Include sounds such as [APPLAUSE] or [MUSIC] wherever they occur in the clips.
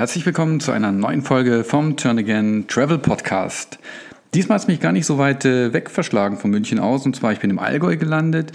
Herzlich willkommen zu einer neuen Folge vom Turn Again Travel Podcast. Diesmal es mich gar nicht so weit äh, weg verschlagen von München aus. Und zwar, ich bin im Allgäu gelandet,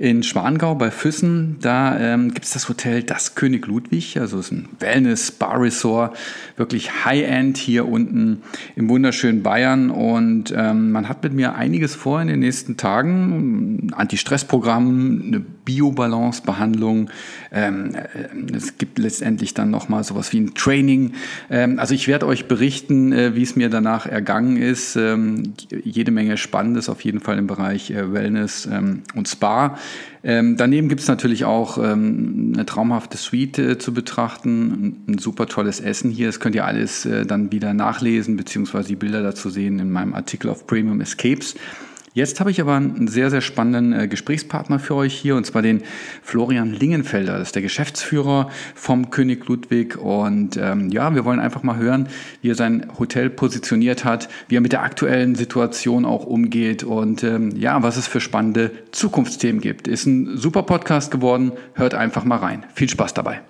in Schwangau bei Füssen. Da ähm, gibt es das Hotel Das König Ludwig. Also es ist ein Wellness-Spa-Resort. Wirklich High-End hier unten im wunderschönen Bayern. Und ähm, man hat mit mir einiges vor in den nächsten Tagen. Ein Anti-Stress-Programm, eine Biobalance-Behandlung. Ähm, äh, es gibt letztendlich dann nochmal sowas wie ein Training. Ähm, also ich werde euch berichten, äh, wie es mir danach ergangen ist. Ähm, jede Menge Spannendes auf jeden Fall im Bereich äh, Wellness ähm, und Spa. Ähm, daneben gibt es natürlich auch ähm, eine traumhafte Suite äh, zu betrachten, ein, ein, super tolles Essen hier. Das könnt ihr alles äh, dann wieder nachlesen, beziehungsweise die Bilder dazu sehen in meinem Artikel auf Premium Escapes. Jetzt habe ich aber einen sehr, sehr spannenden äh, Gesprächspartner für euch hier, und zwar den Florian Lingenfelder. Das ist der Geschäftsführer vom König Ludwig. Und ähm, ja, wir wollen einfach mal hören, wie er sein Hotel positioniert hat, wie er mit der aktuellen Situation auch umgeht und ähm, ja, was es für spannende Zukunftsthemen gibt. Ist ein super Podcast geworden. Hört einfach mal rein. Viel Spaß dabei.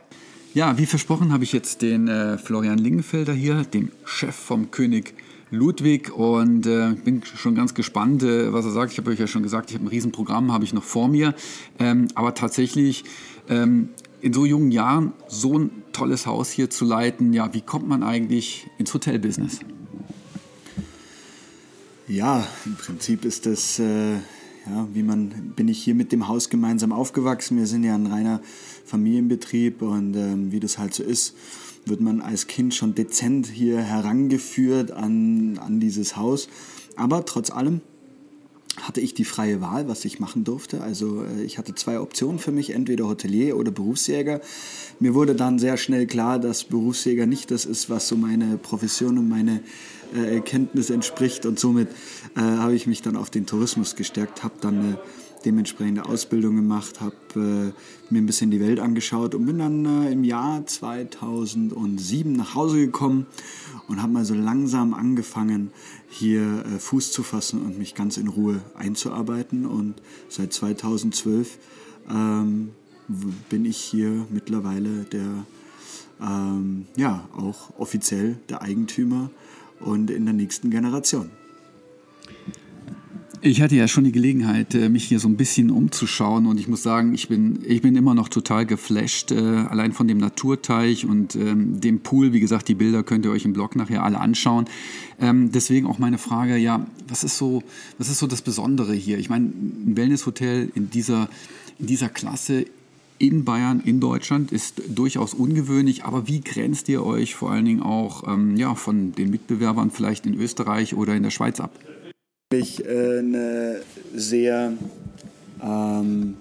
Ja, wie versprochen habe ich jetzt den äh, Florian Lingenfelder hier, den Chef vom König Ludwig Ludwig und äh, bin schon ganz gespannt, äh, was er sagt. Ich habe euch ja schon gesagt, ich habe ein Riesenprogramm, habe ich noch vor mir. Ähm, aber tatsächlich ähm, in so jungen Jahren so ein tolles Haus hier zu leiten, ja, wie kommt man eigentlich ins Hotelbusiness? Ja, im Prinzip ist das, äh, ja, wie man, bin ich hier mit dem Haus gemeinsam aufgewachsen. Wir sind ja ein reiner Familienbetrieb und ähm, wie das halt so ist wird man als Kind schon dezent hier herangeführt an, an dieses Haus. Aber trotz allem hatte ich die freie Wahl, was ich machen durfte. Also äh, ich hatte zwei Optionen für mich, entweder Hotelier oder Berufsjäger. Mir wurde dann sehr schnell klar, dass Berufsjäger nicht das ist, was so meine Profession und meine äh, Kenntnis entspricht. Und somit äh, habe ich mich dann auf den Tourismus gestärkt, habe dann eine dementsprechende Ausbildung gemacht, habe äh, mir ein bisschen die Welt angeschaut und bin dann äh, im Jahr 2007 nach Hause gekommen und habe mal so langsam angefangen, hier äh, Fuß zu fassen und mich ganz in Ruhe einzuarbeiten. Und seit 2012 ähm, bin ich hier mittlerweile der, ähm, ja, auch offiziell der Eigentümer und in der nächsten Generation. Ich hatte ja schon die Gelegenheit, äh, mich hier so ein bisschen umzuschauen und ich muss sagen, ich bin, ich bin immer noch total geflasht, äh, allein von dem Naturteich und ähm, dem Pool. Wie gesagt, die Bilder könnt ihr euch im Blog nachher alle anschauen. Ähm, deswegen auch meine Frage, ja, was ist so, was ist so das Besondere hier? Ich meine, ein Wellnesshotel in dieser, in dieser Klasse in Bayern, in Deutschland ist durchaus ungewöhnlich, aber wie grenzt ihr euch vor allen Dingen auch ähm, ja, von den Mitbewerbern vielleicht in Österreich oder in der Schweiz ab? Äh, eine sehr ähm,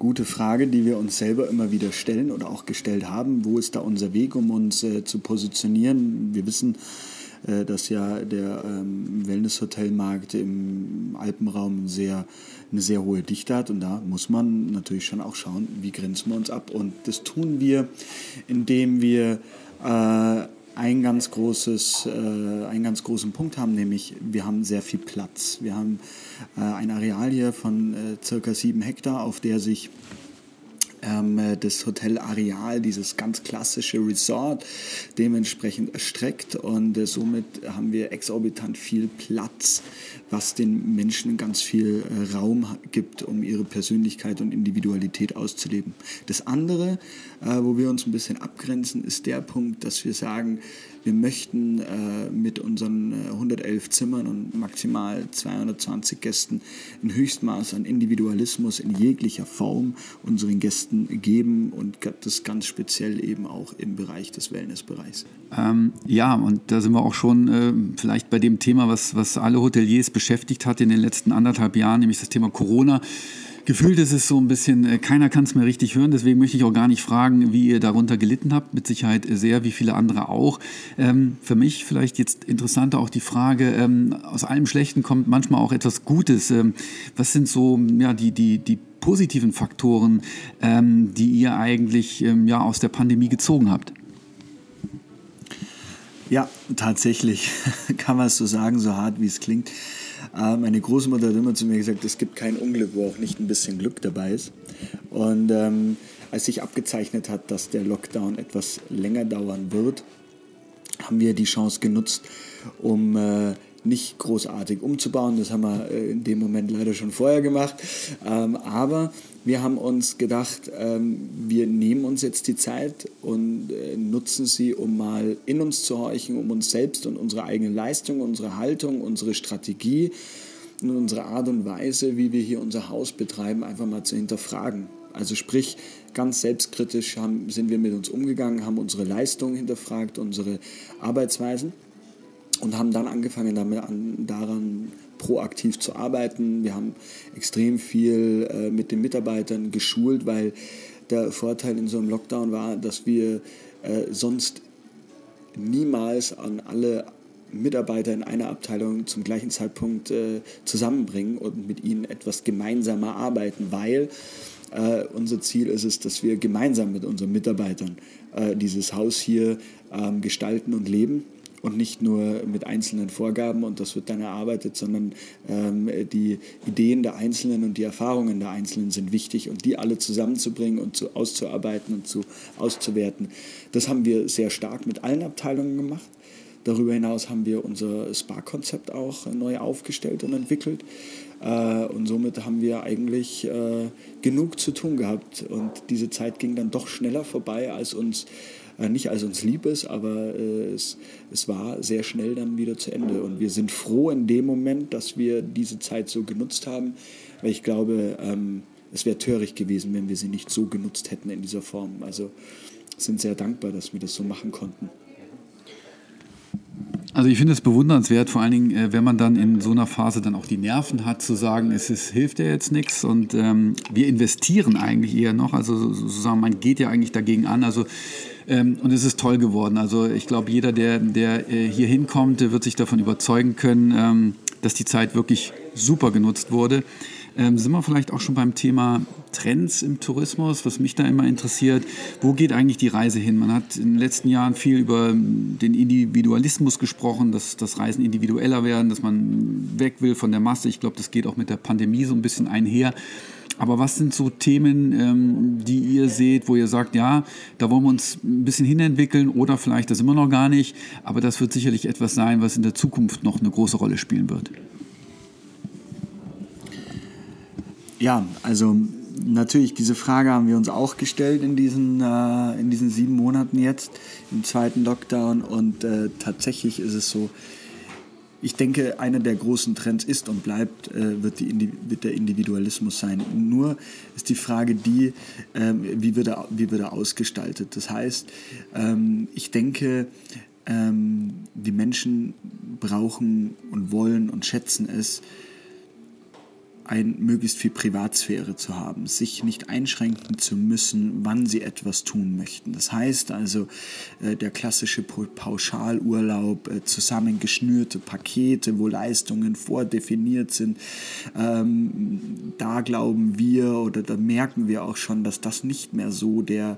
gute Frage, die wir uns selber immer wieder stellen oder auch gestellt haben. Wo ist da unser Weg, um uns äh, zu positionieren? Wir wissen, äh, dass ja der ähm, Wellness-Hotelmarkt im Alpenraum sehr, eine sehr hohe Dichte hat und da muss man natürlich schon auch schauen, wie grenzen wir uns ab. Und das tun wir, indem wir äh, ein ganz großes, äh, einen ganz großen Punkt haben, nämlich wir haben sehr viel Platz. Wir haben ein Areal hier von circa sieben Hektar, auf der sich ähm, äh, das Hotelareal, dieses ganz klassische Resort, dementsprechend erstreckt und äh, somit haben wir exorbitant viel Platz, was den Menschen ganz viel äh, Raum gibt, um ihre Persönlichkeit und Individualität auszuleben. Das andere, äh, wo wir uns ein bisschen abgrenzen, ist der Punkt, dass wir sagen, wir möchten äh, mit unseren 111 äh, Zimmern und maximal 220 Gästen ein Höchstmaß an Individualismus in jeglicher Form unseren Gästen geben und das ganz speziell eben auch im Bereich des Wellnessbereichs. Ähm, ja, und da sind wir auch schon äh, vielleicht bei dem Thema, was, was alle Hoteliers beschäftigt hat in den letzten anderthalb Jahren, nämlich das Thema Corona gefühlt ist es so ein bisschen, äh, keiner kann es mehr richtig hören, deswegen möchte ich auch gar nicht fragen, wie ihr darunter gelitten habt, mit Sicherheit sehr, wie viele andere auch. Ähm, für mich vielleicht jetzt interessanter auch die Frage, ähm, aus allem Schlechten kommt manchmal auch etwas Gutes. Ähm, was sind so ja, die, die, die positiven Faktoren, ähm, die ihr eigentlich ähm, ja, aus der Pandemie gezogen habt? Ja, tatsächlich [LAUGHS] kann man es so sagen, so hart wie es klingt. Äh, meine Großmutter hat immer zu mir gesagt, es gibt kein Unglück, wo auch nicht ein bisschen Glück dabei ist. Und ähm, als sich abgezeichnet hat, dass der Lockdown etwas länger dauern wird, haben wir die Chance genutzt, um äh, nicht großartig umzubauen. Das haben wir äh, in dem Moment leider schon vorher gemacht. Ähm, aber wir haben uns gedacht, ähm, wir nehmen uns jetzt die Zeit und äh, nutzen sie, um mal in uns zu horchen, um uns selbst und unsere eigene Leistung, unsere Haltung, unsere Strategie und unsere Art und Weise, wie wir hier unser Haus betreiben, einfach mal zu hinterfragen. Also sprich, ganz selbstkritisch haben, sind wir mit uns umgegangen, haben unsere Leistungen hinterfragt, unsere Arbeitsweisen und haben dann angefangen damit an, daran proaktiv zu arbeiten. Wir haben extrem viel äh, mit den Mitarbeitern geschult, weil der Vorteil in so einem Lockdown war, dass wir äh, sonst niemals an alle Mitarbeiter in einer Abteilung zum gleichen Zeitpunkt äh, zusammenbringen und mit ihnen etwas gemeinsamer arbeiten, weil äh, unser Ziel ist es, dass wir gemeinsam mit unseren Mitarbeitern äh, dieses Haus hier ähm, gestalten und leben und nicht nur mit einzelnen Vorgaben und das wird dann erarbeitet, sondern ähm, die Ideen der Einzelnen und die Erfahrungen der Einzelnen sind wichtig und die alle zusammenzubringen und zu, auszuarbeiten und zu, auszuwerten. Das haben wir sehr stark mit allen Abteilungen gemacht. Darüber hinaus haben wir unser Spa-Konzept auch neu aufgestellt und entwickelt. Äh, und somit haben wir eigentlich äh, genug zu tun gehabt. Und diese Zeit ging dann doch schneller vorbei, als uns, nicht als uns lieb ist, aber es, es war sehr schnell dann wieder zu Ende. Und wir sind froh in dem Moment, dass wir diese Zeit so genutzt haben, weil ich glaube, ähm, es wäre töricht gewesen, wenn wir sie nicht so genutzt hätten in dieser Form. Also sind sehr dankbar, dass wir das so machen konnten. Also ich finde es bewundernswert, vor allen Dingen, äh, wenn man dann in so einer Phase dann auch die Nerven hat, zu sagen, es ist, hilft ja jetzt nichts und ähm, wir investieren eigentlich eher noch. Also sozusagen, man geht ja eigentlich dagegen an. Also ähm, und es ist toll geworden. Also ich glaube, jeder, der, der äh, hier hinkommt, wird sich davon überzeugen können, ähm, dass die Zeit wirklich super genutzt wurde. Ähm, sind wir vielleicht auch schon beim Thema Trends im Tourismus, was mich da immer interessiert. Wo geht eigentlich die Reise hin? Man hat in den letzten Jahren viel über den Individualismus gesprochen, dass das Reisen individueller werden, dass man weg will von der Masse. Ich glaube, das geht auch mit der Pandemie so ein bisschen einher. Aber was sind so Themen, ähm, die ihr seht, wo ihr sagt, ja, da wollen wir uns ein bisschen hinentwickeln oder vielleicht das immer noch gar nicht, aber das wird sicherlich etwas sein, was in der Zukunft noch eine große Rolle spielen wird? Ja, also natürlich, diese Frage haben wir uns auch gestellt in diesen, äh, in diesen sieben Monaten jetzt, im zweiten Lockdown. Und äh, tatsächlich ist es so, ich denke, einer der großen Trends ist und bleibt, äh, wird, die, wird, der Individualismus sein. Nur ist die Frage die, ähm, wie, wird er, wie wird er ausgestaltet. Das heißt, ähm, ich denke, ähm, die Menschen brauchen und wollen und schätzen es, ein möglichst viel Privatsphäre zu haben, sich nicht einschränken zu müssen, wann sie etwas tun möchten. Das heißt also, äh, der klassische Pauschalurlaub, äh, zusammengeschnürte Pakete, wo Leistungen vordefiniert sind, ähm, da glauben wir oder da merken wir auch schon, dass das nicht mehr so der,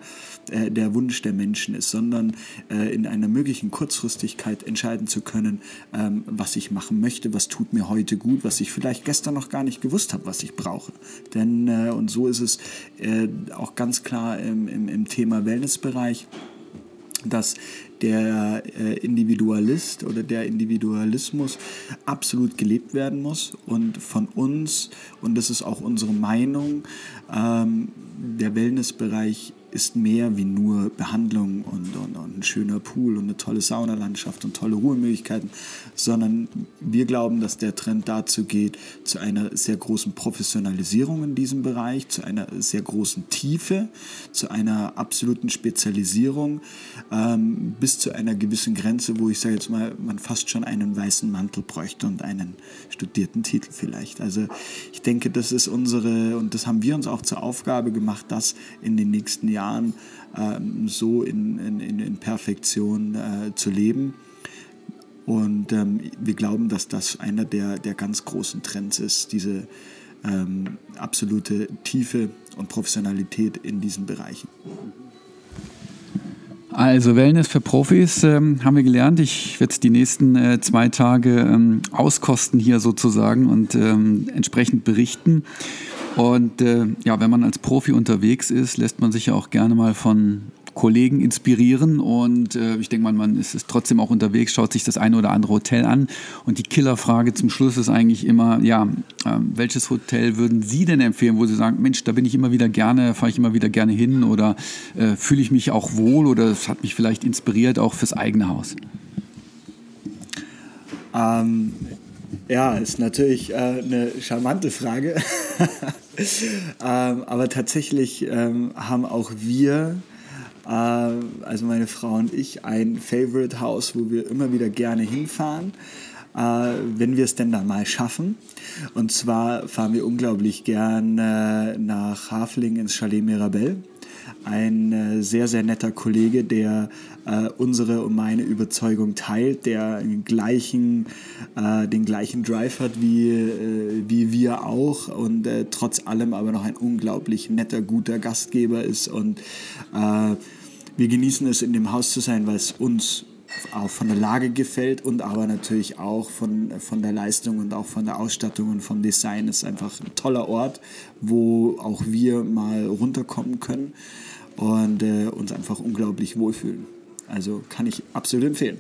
äh, der Wunsch der Menschen ist, sondern in einer möglichen Kurzfristigkeit entscheiden zu können, ähm, was ich machen möchte, was tut mir heute gut, was ich vielleicht gestern noch gar nicht gewusst gewusst habe, was ich brauche. Denn, äh, und so ist es äh, auch ganz klar im, im, im Thema Wellnessbereich, dass der äh, Individualist oder der Individualismus absolut gelebt werden muss und von uns, und das ist auch unsere Meinung, ähm, der Wellnessbereich ist mehr wie nur Behandlung und, und, und, ein schöner Pool und eine tolle Saunalandschaft und tolle Ruhemöglichkeiten, sondern wir glauben, dass der Trend dazu geht, zu einer sehr großen Professionalisierung in diesem Bereich, zu einer sehr großen Tiefe, zu einer absoluten Spezialisierung, ähm, bis zu einer gewissen Grenze, wo ich sage jetzt mal, man fast schon einen weißen Mantel bräuchte und einen studierten Titel vielleicht. Also ich denke, das ist unsere, und das haben wir uns auch zur Aufgabe gemacht, das in den nächsten Jahren Jahren ähm, so in, in, in Perfektion äh, zu leben. Und ähm, wir glauben, dass das einer der, der ganz großen Trends ist, diese ähm, absolute Tiefe und Professionalität in diesen Bereichen. Also Wellness für Profis ähm, haben wir gelernt. Ich werde die nächsten äh, zwei Tage ähm, auskosten hier sozusagen und ähm, entsprechend berichten. Und äh, ja, wenn man als Profi unterwegs ist, lässt man sich ja auch gerne mal von Kollegen inspirieren und äh, ich denke mal, man ist, ist trotzdem auch unterwegs, schaut sich das eine oder andere Hotel an und die Killerfrage zum Schluss ist eigentlich immer, ja, äh, welches Hotel würden Sie denn empfehlen, wo Sie sagen, Mensch, da bin ich immer wieder gerne, fahre ich immer wieder gerne hin oder äh, fühle ich mich auch wohl oder es hat mich vielleicht inspiriert auch fürs eigene Haus? Ähm, ja, ist natürlich äh, eine charmante Frage. [LAUGHS] ähm, aber tatsächlich ähm, haben auch wir, äh, also meine Frau und ich, ein Favorite House, wo wir immer wieder gerne hinfahren, äh, wenn wir es denn dann mal schaffen. Und zwar fahren wir unglaublich gern äh, nach Hafling ins Chalet Mirabelle ein äh, sehr, sehr netter Kollege, der äh, unsere und meine Überzeugung teilt, der den gleichen, äh, den gleichen Drive hat wie, äh, wie wir auch und äh, trotz allem aber noch ein unglaublich netter, guter Gastgeber ist. Und äh, wir genießen es, in dem Haus zu sein, weil es uns auch von der Lage gefällt und aber natürlich auch von, von der Leistung und auch von der Ausstattung und vom Design. Es ist einfach ein toller Ort, wo auch wir mal runterkommen können und äh, uns einfach unglaublich wohlfühlen. Also kann ich absolut empfehlen.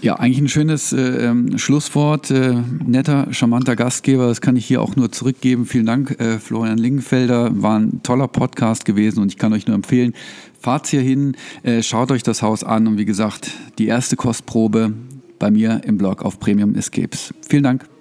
Ja, eigentlich ein schönes äh, ähm, Schlusswort. Äh, netter, charmanter Gastgeber, das kann ich hier auch nur zurückgeben. Vielen Dank, äh, Florian Lingenfelder. War ein toller Podcast gewesen und ich kann euch nur empfehlen, fahrt hier hin, äh, schaut euch das Haus an und wie gesagt, die erste Kostprobe bei mir im Blog auf Premium Escapes. Vielen Dank.